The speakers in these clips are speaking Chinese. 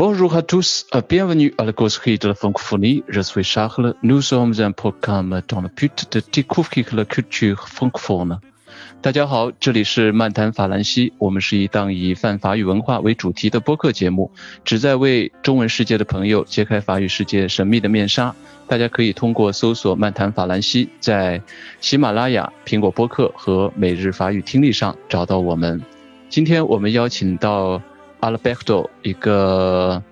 Bonjour à tous, bienvenue à la causerie de la francophonie. Je suis Charles. Nous sommes un programme dans le but de découvrir la culture francophone. 大家好，这里是漫谈法兰西，我们是一档以泛法语文化为主题的播客节目，旨在为中文世界的朋友揭开法语世界神秘的面纱。大家可以通过搜索“漫谈法兰西”在喜马拉雅、苹果播客和每日法语听力上找到我们。今天我们邀请到 Alberto，一个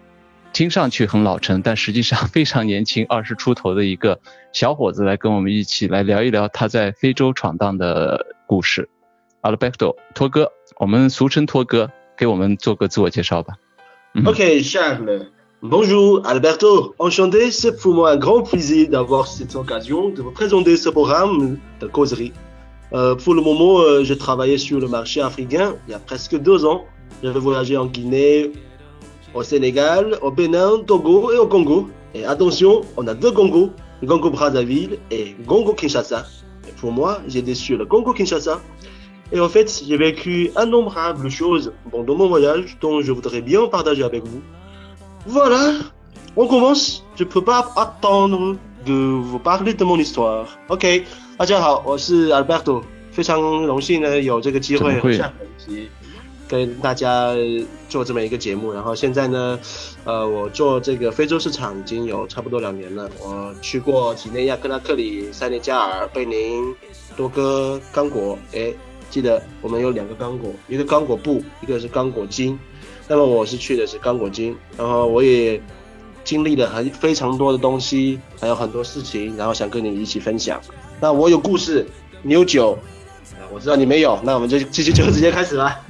听上去很老成，但实际上非常年轻，二十出头的一个小伙子，来跟我们一起来聊一聊他在非洲闯荡的故事。Alberto，托哥，我们俗称托哥，给我们做个自我介绍吧。Ok, Charles. Bonjour, Alberto. Enchanté, c'est pour moi un grand plaisir d'avoir cette occasion de vous présenter ce programme de causerie. Euh, pour le moment, euh, je travaillais sur le marché africain il y a presque deux ans. J'avais voyagé en Guinée, au Sénégal, au Bénin, Togo et au Congo. Et attention, on a deux Congo, Congo Brazzaville et Congo Kinshasa. Et pour moi, j'étais sur le Congo Kinshasa. Et en fait, j'ai vécu innombrables choses pendant mon voyage dont je voudrais bien partager avec vous. Voilà, on commence. Je peux pas attendre de vous parler de mon histoire. OK，大家好，我是 Alberto，非常荣幸呢有这个机会怎么会下一集 跟大家做这么一个节目。然后现在呢，呃，我做这个非洲市场已经有差不多两年了。我去过几内亚、克拉克里、塞内加尔、贝宁、多哥、刚果。诶，记得我们有两个刚果，一个刚果布，一个是刚果金。那么我是去的是刚果金，然后我也经历了很非常多的东西，还有很多事情，然后想跟你一起分享。那我有故事，你有酒，我知道你没有，那我们就继续就直接开始吧。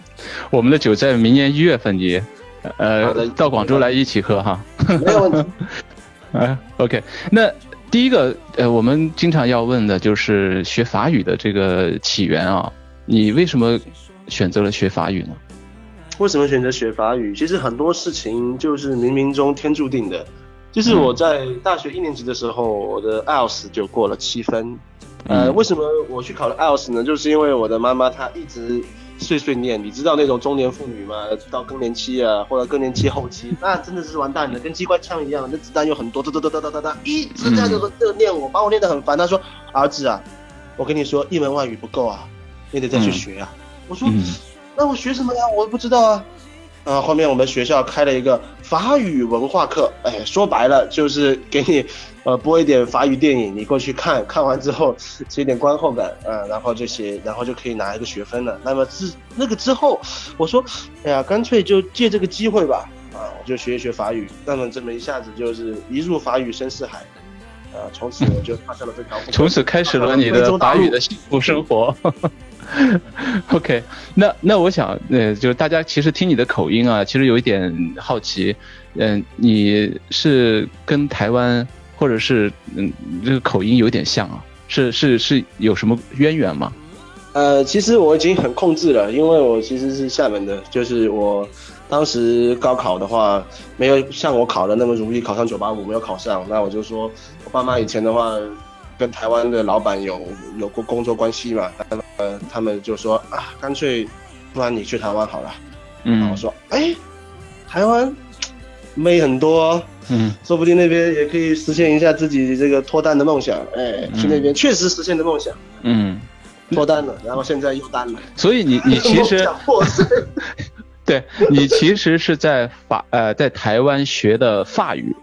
我们的酒在明年一月份你，呃到广州来一起喝哈。没有问题。啊，OK，那第一个呃，我们经常要问的就是学法语的这个起源啊，你为什么选择了学法语呢？为什么选择学法语？其实很多事情就是冥冥中天注定的。就是我在大学一年级的时候，我的 IELTS 就过了七分。呃，嗯为什么我去考了 IELTS 呢？就是因为我的妈妈她一直碎碎念，你知道那种中年妇女吗，到更年期啊，或者更年期后期，那真的是完蛋了，跟机关枪一样，那子弹有很多，哒哒哒哒哒哒哒，一直在这个这念我，把我念得很烦。他说：“儿子啊，我跟你说，一门外语不够啊，你得再去学啊。我说。那我学什么呀？我不知道啊。啊，后面我们学校开了一个法语文化课，哎，说白了就是给你，呃，播一点法语电影，你过去看看完之后写点观后感，啊，然后这些，然后就可以拿一个学分了。那么之那个之后，我说，哎呀，干脆就借这个机会吧，啊，我就学一学法语。那么这么一下子就是一入法语深似海，啊，从此我就踏上了这条。从此开始了你的法语的幸福生活。OK，那那我想，呃，就是大家其实听你的口音啊，其实有一点好奇，嗯、你是跟台湾或者是嗯这个口音有点像啊？是是是有什么渊源吗？呃，其实我已经很控制了，因为我其实是厦门的，就是我当时高考的话，没有像我考的那么容易，考上九八五没有考上，那我就说我爸妈以前的话，跟台湾的老板有有过工作关系嘛，呃他们就说啊，干脆不然你去台湾好了，然后嗯我说哎，台湾妹很多，嗯说不定那边也可以实现一下自己这个脱单的梦想，哎，去那边确实实现的梦想。嗯，脱单了，然后现在又单了。所以你你 其实 对你其实是在法呃在台湾学的法语，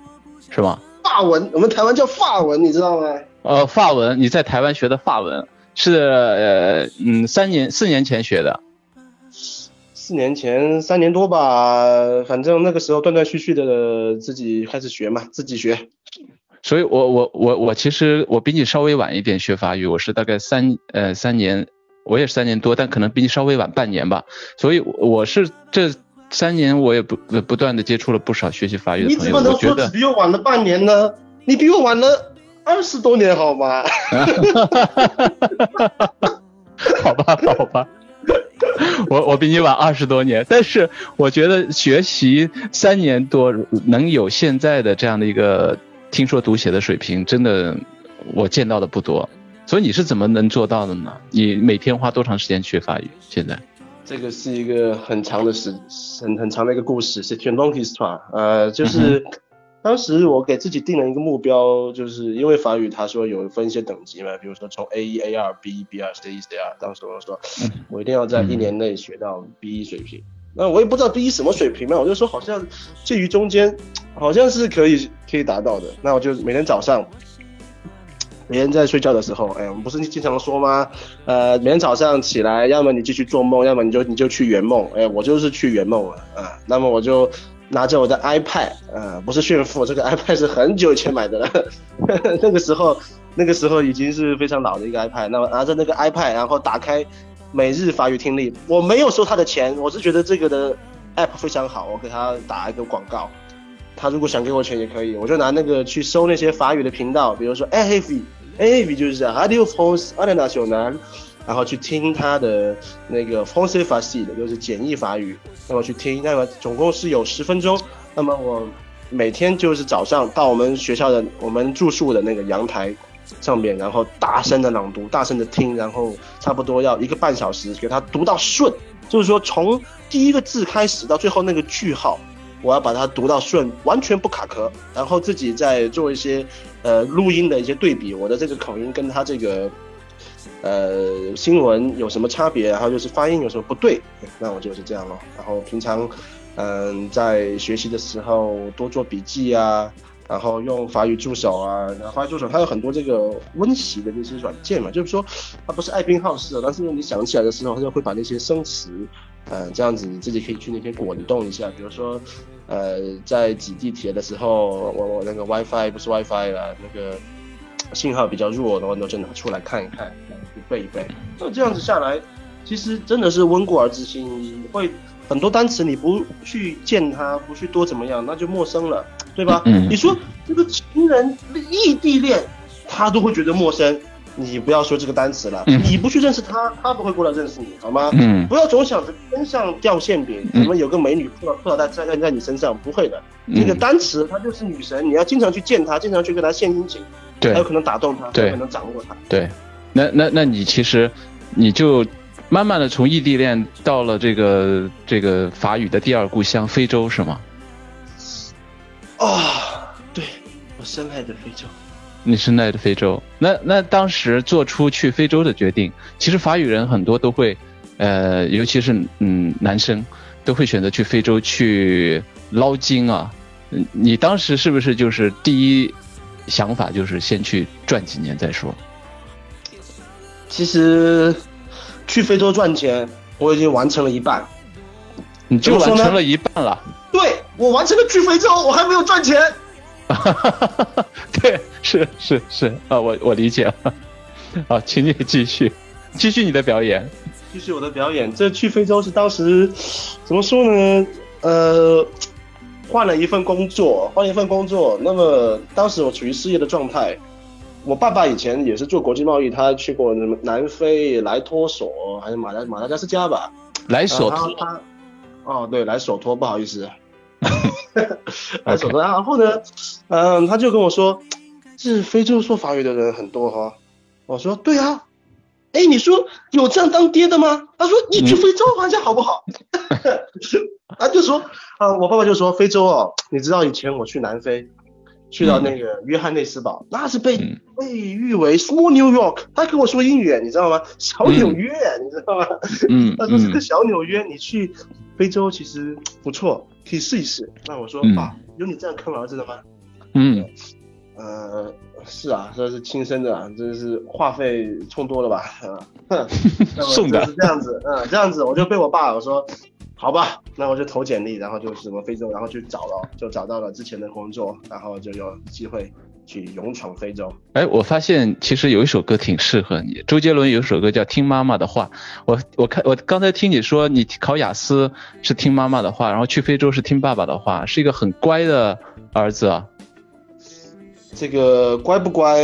是吗？法文，我们台湾叫法文，你知道吗？呃，法文，你在台湾学的法文是呃嗯三年四年前学的，四年前，三年多吧，反正那个时候断断续续的自己开始学嘛，自己学。所以我我我我其实我比你稍微晚一点学法语，我是大概三呃三年，我也是三年多，但可能比你稍微晚半年吧。所以我是这三年我也不不断的接触了不少学习法语的朋友，你怎么能觉得说只比我晚了半年呢？你比我晚了二十多年好吗？好吧，好吧，我我比你晚二十多年，但是我觉得学习三年多能有现在的这样的一个听说读写的水平，真的我见到的不多。所以你是怎么能做到的呢？你每天花多长时间学法语？现在？这个是一个很长的时很很长的一个故事，是 t u long histoire。呃，就是当时我给自己定了一个目标，就是因为法语他说有分一些等级嘛，比如说从 A 一、A 二、B 一、B 二、C 一、C 二。当时我说我一定要在一年内学到 B 一水平。那我也不知道 B 一什么水平嘛，我就说好像介于中间，好像是可以可以达到的。那我就每天早上。每天在睡觉的时候，哎，我们不是经常说吗？呃，每天早上起来，要么你继续做梦，要么你就你就去圆梦。哎，我就是去圆梦了啊。那么我就拿着我的 iPad，呃，不是炫富，这个 iPad 是很久以前买的了。那个时候，那个时候已经是非常老的一个 iPad。那么拿着那个 iPad，然后打开每日法语听力。我没有收他的钱，我是觉得这个的 app 非常好，我给他打一个广告。他如果想给我钱也可以，我就拿那个去搜那些法语的频道，比如说 A F A F 就是 Radio France International，然后去听他的那个 fonsefasi 的，就是简易法语，那么去听，那么总共是有十分钟，那么我每天就是早上到我们学校的我们住宿的那个阳台上面，然后大声的朗读，大声的听，然后差不多要一个半小时给他读到顺，就是说从第一个字开始到最后那个句号。我要把它读到顺，完全不卡壳，然后自己再做一些呃录音的一些对比，我的这个口音跟他这个呃新闻有什么差别，然后就是发音有什么不对，那我就是这样咯。然后平常嗯在学习的时候多做笔记啊，然后用法语助手啊，法语助手它有很多这个温习的这些软件嘛，就是说它不是爱拼好事，但是你想起来的时候，它就会把那些生词，嗯这样子你自己可以去那边滚动一下，比如说。呃，在挤地铁的时候，我我那个 WiFi 不是 WiFi 了，那个信号比较弱的话，那就拿出来看一看，背一背。那这样子下来，其实真的是温故而知新，你会很多单词你不去见他，不去多怎么样，那就陌生了，对吧？嗯。你说这个情人异地恋，他都会觉得陌生。你不要说这个单词了，你不去认识他，他不会过来认识你，好吗？嗯，不要总想着天上掉馅饼，怎么有个美女扑扑倒在在在你身上，不会的。这个单词它就是女神，你要经常去见她，经常去跟她献殷勤，对，才有可能打动她，才有可能掌握他。对，那那那你其实你就慢慢的从异地恋到了这个这个法语的第二故乡非洲是吗？啊，对我深爱的非洲。你深爱的非洲，那那当时做出去非洲的决定，其实法语人很多都会，呃，尤其是嗯男生，都会选择去非洲去捞金啊。你当时是不是就是第一想法就是先去赚几年再说？其实去非洲赚钱，我已经完成了一半。你就完成了一半了？对，我完成了去非洲，我还没有赚钱。对，是是是啊，我我理解了。好，请你继续，继续你的表演。继续我的表演。这去非洲是当时怎么说呢？呃，换了一份工作，换一份工作。那么当时我处于失业的状态。我爸爸以前也是做国际贸易，他去过什么南非、莱托索，还是马来马达加斯加吧？莱索托。哦，对，莱索托，不好意思。莱索托，然后呢，嗯，他就跟我说，是非洲说法语的人很多哈。我说对啊，哎，你说有这样当爹的吗？他说你去非洲玩一下好不好？他就说啊，我爸爸就说非洲哦，你知道以前我去南非，去到那个约翰内斯堡，那是被被誉为 Small New York，他跟我说英语，你知道吗？小纽约，你知道吗？嗯，他说是个小纽约，你去非洲其实不错。可以试一试。那我说啊，有你这样坑儿子的吗？嗯，呃，是啊，这是亲生的，这是话费充多了吧？哼，送的是这样子，嗯，这样子我就被我爸我说，好吧，那我就投简历，然后就什么非洲，然后去找了，就找到了之前的工作，然后就有机会。去勇闯非洲。哎，我发现其实有一首歌挺适合你。周杰伦有一首歌叫《听妈妈的话》。我我看我刚才听你说，你考雅思是听妈妈的话，然后去非洲是听爸爸的话，是一个很乖的儿子啊。这个乖不乖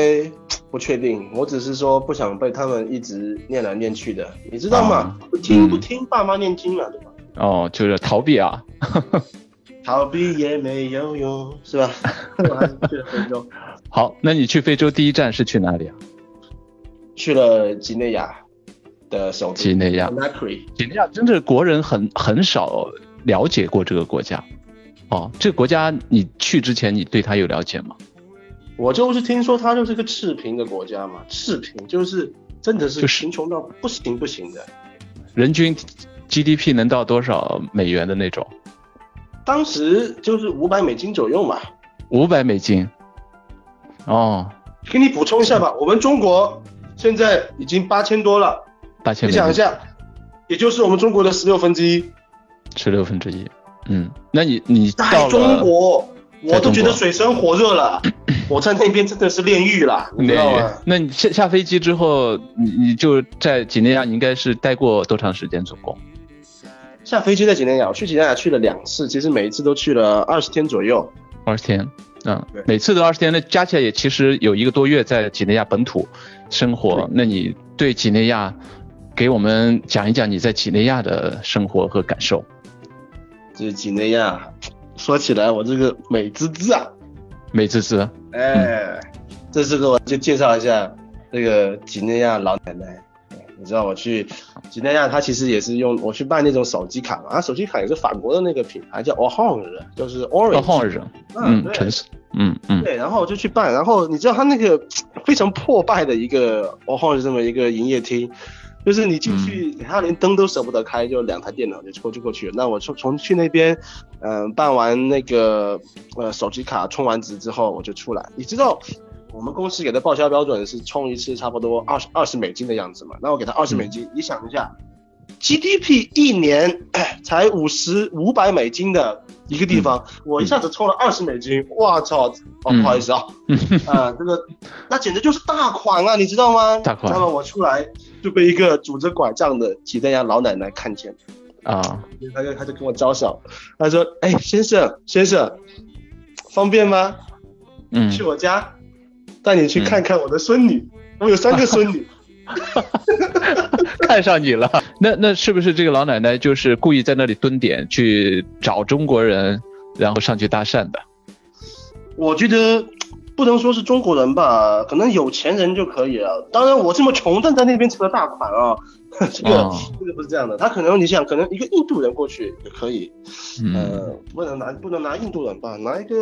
不确定，我只是说不想被他们一直念来念去的，你知道吗？不听不听爸妈念经了，对吧？哦，就是逃避啊。逃避也没有用，是吧？我还是去了非洲。好，那你去非洲第一站是去哪里啊？去了几内亚。的首都几内亚。几内亚真的国人很很少了解过这个国家。哦，这个国家你去之前你对它有了解吗？我就是听说它就是个赤贫的国家嘛，赤贫就是真的是就贫穷到不行不行的。人均 GDP 能到多少美元的那种？当时就是五百美金左右嘛。五百美金。哦，给你补充一下吧，我们中国现在已经八千多了，八千你想一下，也就是我们中国的十六分之一。十六分之一。嗯，那你你到在中国，我都觉得水深火热了。我在那边真的是炼狱了，你知道吗？那你下下飞机之后，你你就在几内亚，你应该是待过多长时间？总共？下飞机在几内亚，我去几内亚去了两次，其实每一次都去了二十天左右。二十天。嗯对，每次都二十天，那加起来也其实有一个多月在几内亚本土生活。那你对几内亚，给我们讲一讲你在几内亚的生活和感受。这几内亚，说起来我这个美滋滋啊，美滋滋。哎，这次给我就介绍一下这个几内亚老奶奶。你知道我去几内亚，它其实也是用我去办那种手机卡嘛，啊，手机卡也是法国的那个品牌叫 Orange，就是 Orange。哦，后人，嗯，橙色，嗯嗯对，然后我就去办，然后你知道他那个非常破败的一个 Orange 这么一个营业厅，就是你进去，他连灯都舍不得开，就两台电脑就过就过去了。那我从从去那边，嗯、办完那个呃手机卡充完值之后，我就出来。你知道我们公司给的报销标准是充一次差不多二十二十美金的样子嘛？那我给他二十美金，你想一下，GDP 一年哎 才五十五百美金的一个地方，我一下子充了二十美金，我操！哦，嗯不好意思啊，啊，这个那简直就是大款啊，你知道吗？大款那么我出来就被一个拄着拐杖的几内亚老奶奶看见，啊，他就他就跟我招手，他说：“哎，先生先生，方便吗？嗯去我家，带你去看看我的孙女，我有三个孙女。看上你了。那那是不是这个老奶奶就是故意在那里蹲点去找中国人，然后上去搭讪的？我觉得不能说是中国人吧，可能有钱人就可以了。当然我这么穷，但在那边成了大款啊，这个、哦这个不是这样的。他可能你想，可能一个印度人过去也可以，嗯呃，不能拿不能拿印度人吧，拿一个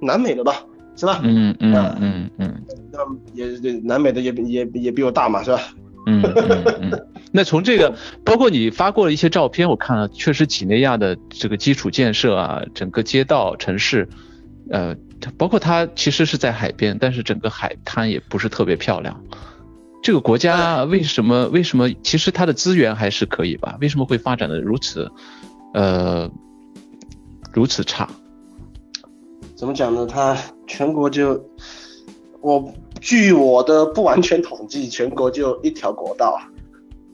南美的吧，是吧？嗯嗯嗯嗯那也南美的也比也也比我大嘛，是吧？嗯嗯嗯。那从这个，包括你发过的一些照片，我看了，确实几内亚的这个基础建设啊，整个街道、城市，呃，包括它其实是在海边，但是整个海滩也不是特别漂亮。这个国家为什么为什么其实它的资源还是可以吧？为什么会发展的如此，呃，如此差？怎么讲呢？它全国就我据我的不完全统计，全国就一条国道，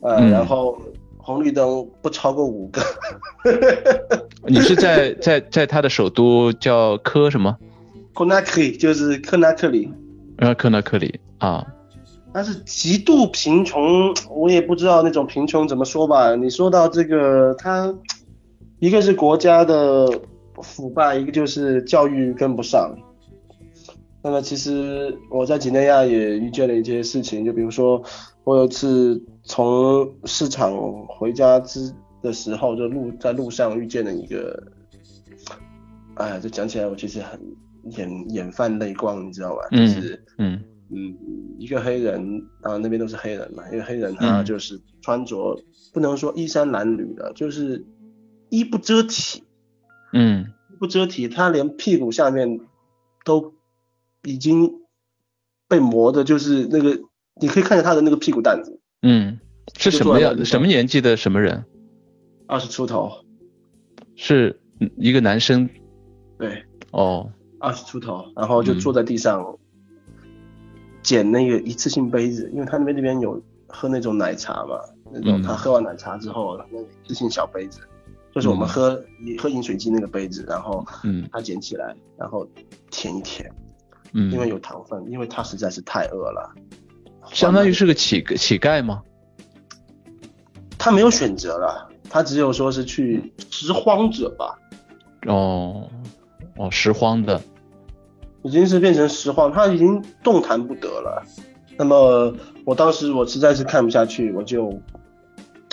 呃，嗯然后红绿灯不超过五个。你是在在在它的首都叫科什么？Conakry 就是科纳克里，呃，科纳克里啊，但是极度贫穷，我也不知道那种贫穷怎么说吧。你说到这个，它一个是国家的腐败，一个就是教育跟不上。那么其实我在几内亚也遇见了一些事情，就比如说我有一次从市场回家之的时候，就路在路上遇见了一个，哎呀，就讲起来我其实很眼眼泛泪光，你知道吧？就嗯是嗯。嗯，一个黑人啊，那边都是黑人嘛，一个黑人他嗯。就是穿着不能说衣衫褴褛的，就是衣不遮体，嗯。不遮体，他连屁股下面都已经被磨的，就是那个你可以看见他的那个屁股蛋子，嗯，是什么样什么年纪的什么人？二十出头，是一个男生？对，哦，二十出头，然后就嗯。坐在地上捡那个一次性杯子，因为他那边那边有喝那种奶茶嘛，那种嗯。他喝完奶茶之后，那个一次性小杯子，就是我们喝、喝饮水机那个杯子，然后嗯。他捡起来，然后舔一舔，嗯，因为有糖分，因为他实在是太饿了，相当于是个乞乞丐吗？他没有选择了，他只有说是去拾荒者吧，哦哦，拾荒的，已经是变成实况，他已经动弹不得了。那么我当时我实在是看不下去，我就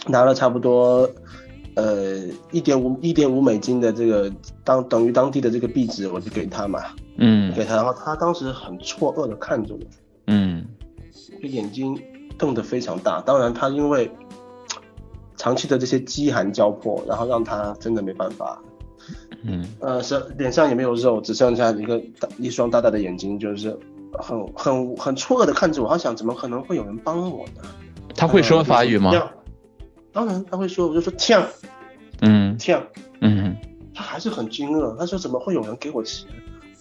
拿了差不多呃一点五一点五美金的这个当等于当地的这个币值，我就给他嘛，嗯给他，然后他当时很错愕的看着我，嗯就眼睛瞪得非常大。当然，他因为长期的这些饥寒交迫，然后让他真的没办法，嗯呃，是脸上也没有肉，只剩下一个大一双大大的眼睛，就是很很很错愕的看着我。他想，怎么可能会有人帮我呢？他会说法语吗？呃当然他会说，我就说跳嗯跳，嗯他还是很惊愕。他说怎么会有人给我钱？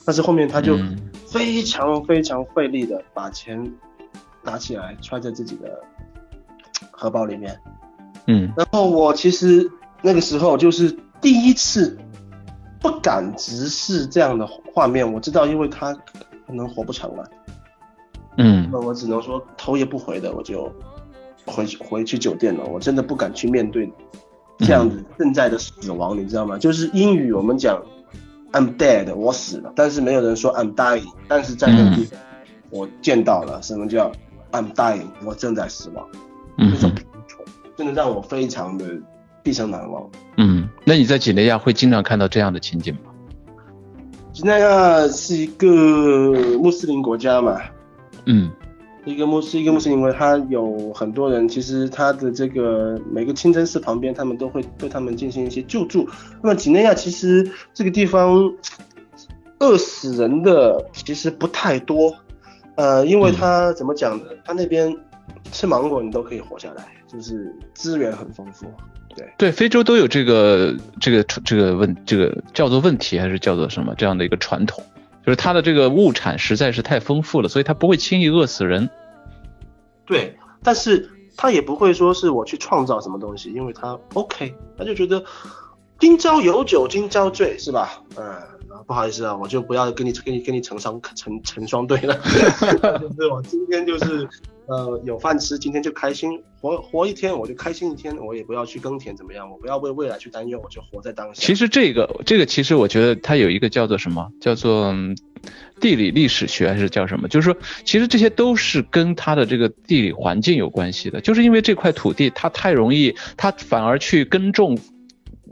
但是后面他就嗯非常非常费力的把钱拿起来揣在自己的荷包里面。嗯然后我其实那个时候就是第一次不敢直视这样的画面，我知道，因为他可能活不长了，嗯那我只能说头也不回的我就回去回去酒店了。我真的不敢去面对这样子正在的死亡，你知道吗？就是英语我们讲 I'm dead，我死了，但是没有人说 I'm dying，但是在那个地方我见到了什么叫 I'm dying，我正在死亡。嗯那种贫穷，真的让我非常的毕生难忘。嗯，那你在几内亚会经常看到这样的情景吗？几内亚是一个穆斯林国家嘛，嗯一个穆斯一个穆斯林国家，它有很多人，其实它的这个每个清真寺旁边，他们都会对他们进行一些救助。那么几内亚其实这个地方饿死人的其实不太多，呃，因为它怎么讲呢？它那边吃芒果你都可以活下来，就是资源很丰富。对，对，非洲都有这个这个这个问这个叫做问题还是叫做什么这样的一个传统，就是它的这个物产实在是太丰富了，所以它不会轻易饿死人。对，但是他也不会说是我去创造什么东西，因为他 OK，他就觉得今朝有酒今朝醉，是吧？嗯，不好意思啊，我就不要跟你跟你跟你成双成成双对了，就是我今天就是呃有饭吃，今天就开心，活活一天我就开心一天，我也不要去耕田怎么样，我不要为未来去担忧，我就活在当下。其实这个这个其实我觉得它有一个叫做什么，叫做地理历史学还是叫什么？就是说，其实这些都是跟它的这个地理环境有关系的。就是因为这块土地它太容易，它反而去耕种，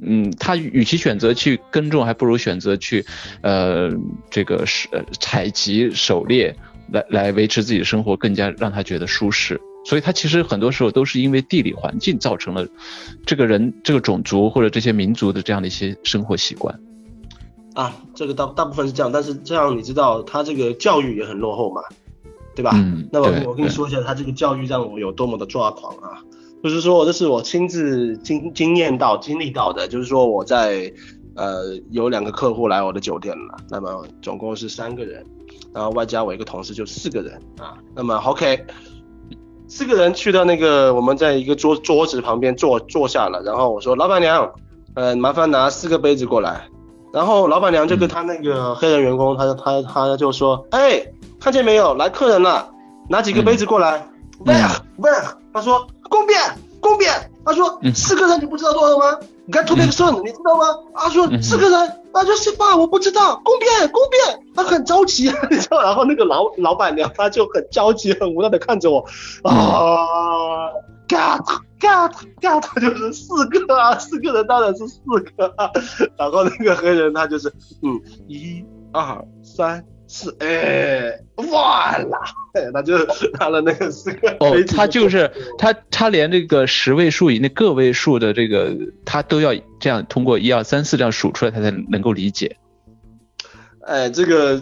嗯，它与其选择去耕种，还不如选择去呃这个是采集狩猎来来维持自己的生活，更加让他觉得舒适。所以他其实很多时候都是因为地理环境造成了这个人、这个种族或者这些民族的这样的一些生活习惯。啊，这个大大部分是这样，但是这样你知道，他这个教育也很落后嘛，对吧？嗯那么我跟你说一下，他这个教育让我有多么的抓狂啊！就是说，这是我亲自经经验到、经历到的。就是说，我在呃有两个客户来我的酒店了，那么总共是三个人，然后外加我一个同事就四个人啊。那么 OK，四个人去到那个我们在一个桌桌子旁边坐坐下了，然后我说老板娘，呃，麻烦拿四个杯子过来。然后老板娘就跟他那个黑人员工，他他他就说，哎，看见没有，来客人了，拿几个杯子过来。喂喂，他说公便公便，他说嗯四个人你不知道多少吗？你看 to make s 你知道吗？他说嗯四个人，他说是吧？我不知道，公变公变，他很着急，你知道？然后那个老老板娘她就很着急、很无奈的看着我，啊。，got got got，就是四个啊，四个人当然是四个啊。然后那个黑人他就是，嗯，一二三四，哎，完了，哎，他就他的那个四个哦他就是他，他连这个十位数以内个位数的这个，他都要这样通过一二三四这样数出来，他才能够理解。哎，这个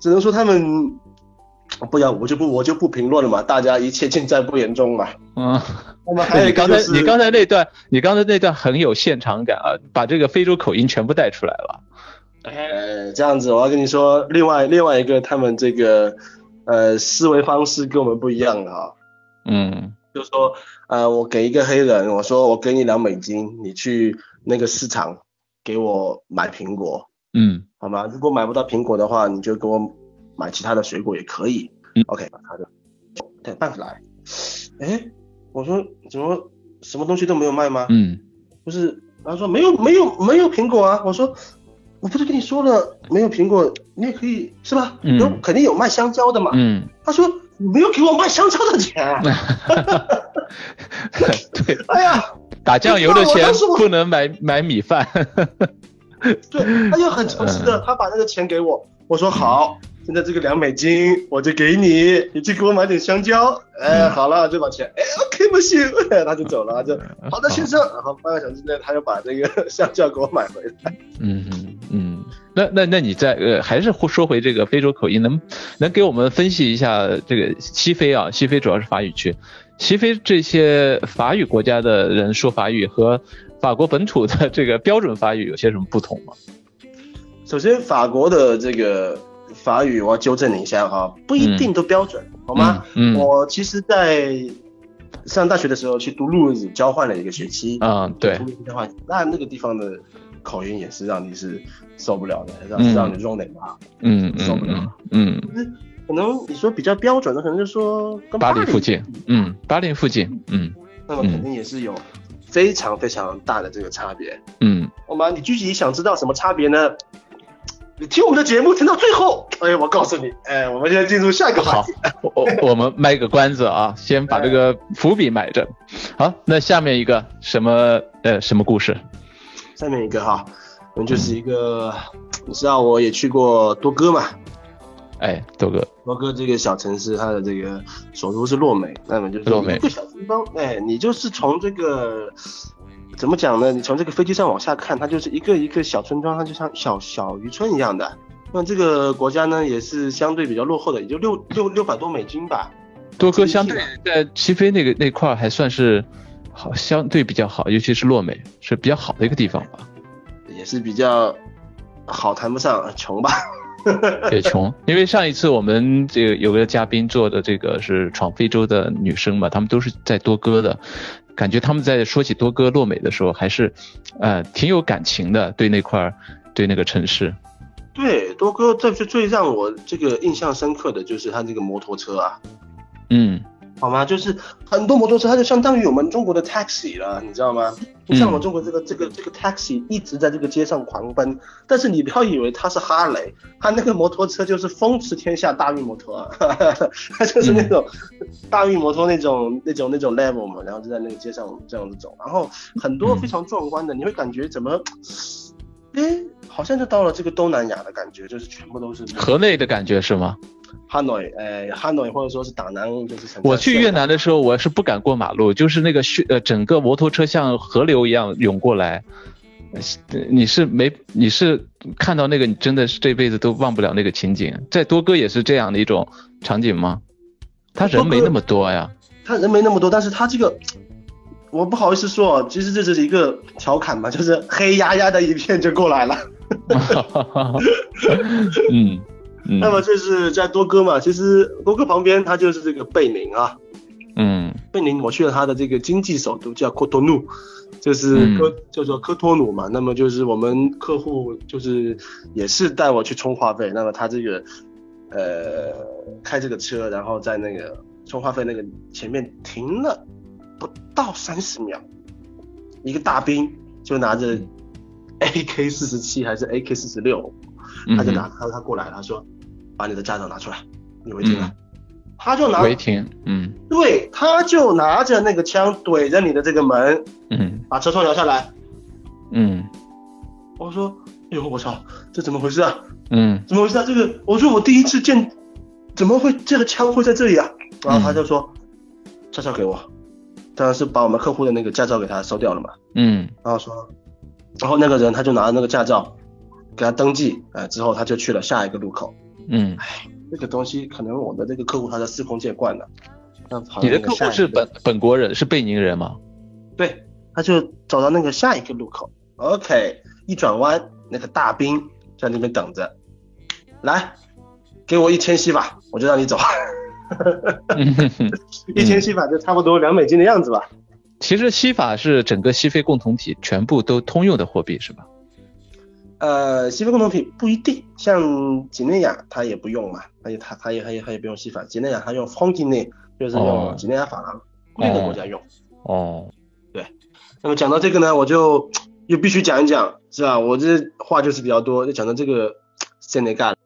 只能说他们不要，我就不我就不评论了嘛，大家一切尽在不言中嘛。嗯，那么还有刚才你刚才那段，你刚才那段很有现场感啊，把这个非洲口音全部带出来了。呃，这样子，我要跟你说，另外另外一个他们这个呃思维方式跟我们不一样的啊。嗯就说呃，我给一个黑人，我说我给你两美金，你去那个市场给我买苹果，嗯好吗？如果买不到苹果的话，你就给我买其他的水果也可以。嗯 OK，把他的对办起来。哎，我说怎么什么东西都没有卖吗？嗯不是，他说没有没有没有苹果啊。我说我不是跟你说了没有苹果，你也可以是吧？嗯有肯定有卖香蕉的嘛。嗯他说你没有给我卖香蕉的钱。对，哎呀，打酱油的钱不能买买米饭。对，他又很诚实的，他把那个钱给我，我说好，现在这个两美金我就给你，你去给我买点香蕉。哎，好了，就把钱，哎，OK 不行，他就走了，他就好的先生，然后半个小时之内他就把这个香蕉给我买回来。嗯嗯嗯，那那那你在呃，还是说回这个非洲口音，能能给我们分析一下这个西非啊？西非主要是法语区，西非这些法语国家的人说法语和法国本土的这个标准法语有些什么不同吗？首先，法国的这个法语我要纠正你一下哈，不一定都标准，好吗？嗯，我其实，在上大学的时候去读路子交换了一个学期。啊，对。交换，那那个地方的口音也是让你是受不了的，让让你 r o 啊，嗯受不了。嗯。可能你说比较标准的，可能就说跟巴黎附近，嗯，巴黎附近，嗯。那么肯定也是有非常非常大的这个差别。嗯。好吗？你具体想知道什么差别呢？你听我们的节目听到最后，哎，我告诉你，哎，我们现在进入下一个话题。好，我我们卖个关子啊，先把这个伏笔埋着。好，那下面一个什么呃什么故事？下面一个哈，我们就是一个，你知道我也去过多哥嘛？哎，多哥，多哥这个小城市，它的这个首都是洛美，那么就是一个小地方，哎，你就是从这个。怎么讲呢？你从这个飞机上往下看，它就是一个一个小村庄，它就像小小渔村一样的。那这个国家呢，也是相对比较落后的，也就六六六百多美金吧。多哥相对在西非那个那块还算是好，相对比较好，尤其是洛美是比较好的一个地方吧。也是比较好，谈不上穷吧。也穷，因为上一次我们这个有个嘉宾做的这个是闯非洲的女生嘛，她们都是在多哥的。感觉他们在说起多哥洛美的时候，还是，呃，挺有感情的，对那块儿，对那个城市。对，多哥最最最让我这个印象深刻的就是他这个摩托车啊。嗯。好吗？就是很多摩托车，它就相当于我们中国的 taxi 了，你知道吗？你像我们中国这个这个这个 taxi 一直在这个街上狂奔，但是你不要以为它是哈雷，它那个摩托车就是风驰天下大运摩托，它就是那种大运摩托那种那种那种 level 嘛，然后就在那个街上这样子走，然后很多非常壮观的，你会感觉怎么，哎，好像就到了这个东南亚的感觉，就是全部都是河内的感觉是吗？哈诺，呃，哈诺或者说是打南，就是我去越南的时候，我是不敢过马路，就是那个血，呃，整个摩托车像河流一样涌过来。你是没，你是看到那个，你真的是这辈子都忘不了那个情景。在多哥也是这样的一种场景吗？他人没那么多呀。他人没那么多，但是他这个，我不好意思说，其实这是一个调侃嘛，就是黑压压的一片就过来了。嗯。那么这是在多哥嘛？其实多哥旁边它就是这个贝宁啊。嗯，贝宁我去了它的这个经济首都叫科托努，就是科叫做科托努嘛。那么就是我们客户就是也是带我去充话费。那么他这个呃开这个车，然后在那个充话费那个前面停了不到三十秒，一个大兵就拿着 AK 四十七还是 AK 四十六，他就拿他他过来他说。把你的驾照拿出来，你违停了。他就拿违停，嗯，对，他就拿着那个枪怼着你的这个门，嗯，把车窗摇下来，嗯，我说，哎呦，我操，这怎么回事啊？嗯，怎么回事啊？这个，我说我第一次见，怎么会这个枪会在这里啊？然后他就说，驾照给我，当然是把我们客户的那个驾照给他收掉了嘛，嗯，然后说，然后那个人他就拿着那个驾照给他登记，呃，之后他就去了下一个路口。嗯，哎，这个东西可能我的这个客户他在司空见惯的。你的客户是本本国人，是贝宁人吗？对，他就走到那个下一个路口，OK，一转弯，那个大兵在那边等着，来，给我一千西法，我就让你走。一千西法就差不多两美金的样子吧。其实西法是整个西非共同体全部都通用的货币，是吧？呃，西非共同体不一定，像几内亚它也不用嘛，它也它它也它也它也不用西法，几内亚它用方几内，就是用几内亚法郎，那个国家用。哦，对。那么讲到这个呢，我就又必须讲一讲，是吧？我这话就是比较多，就讲到这个塞内加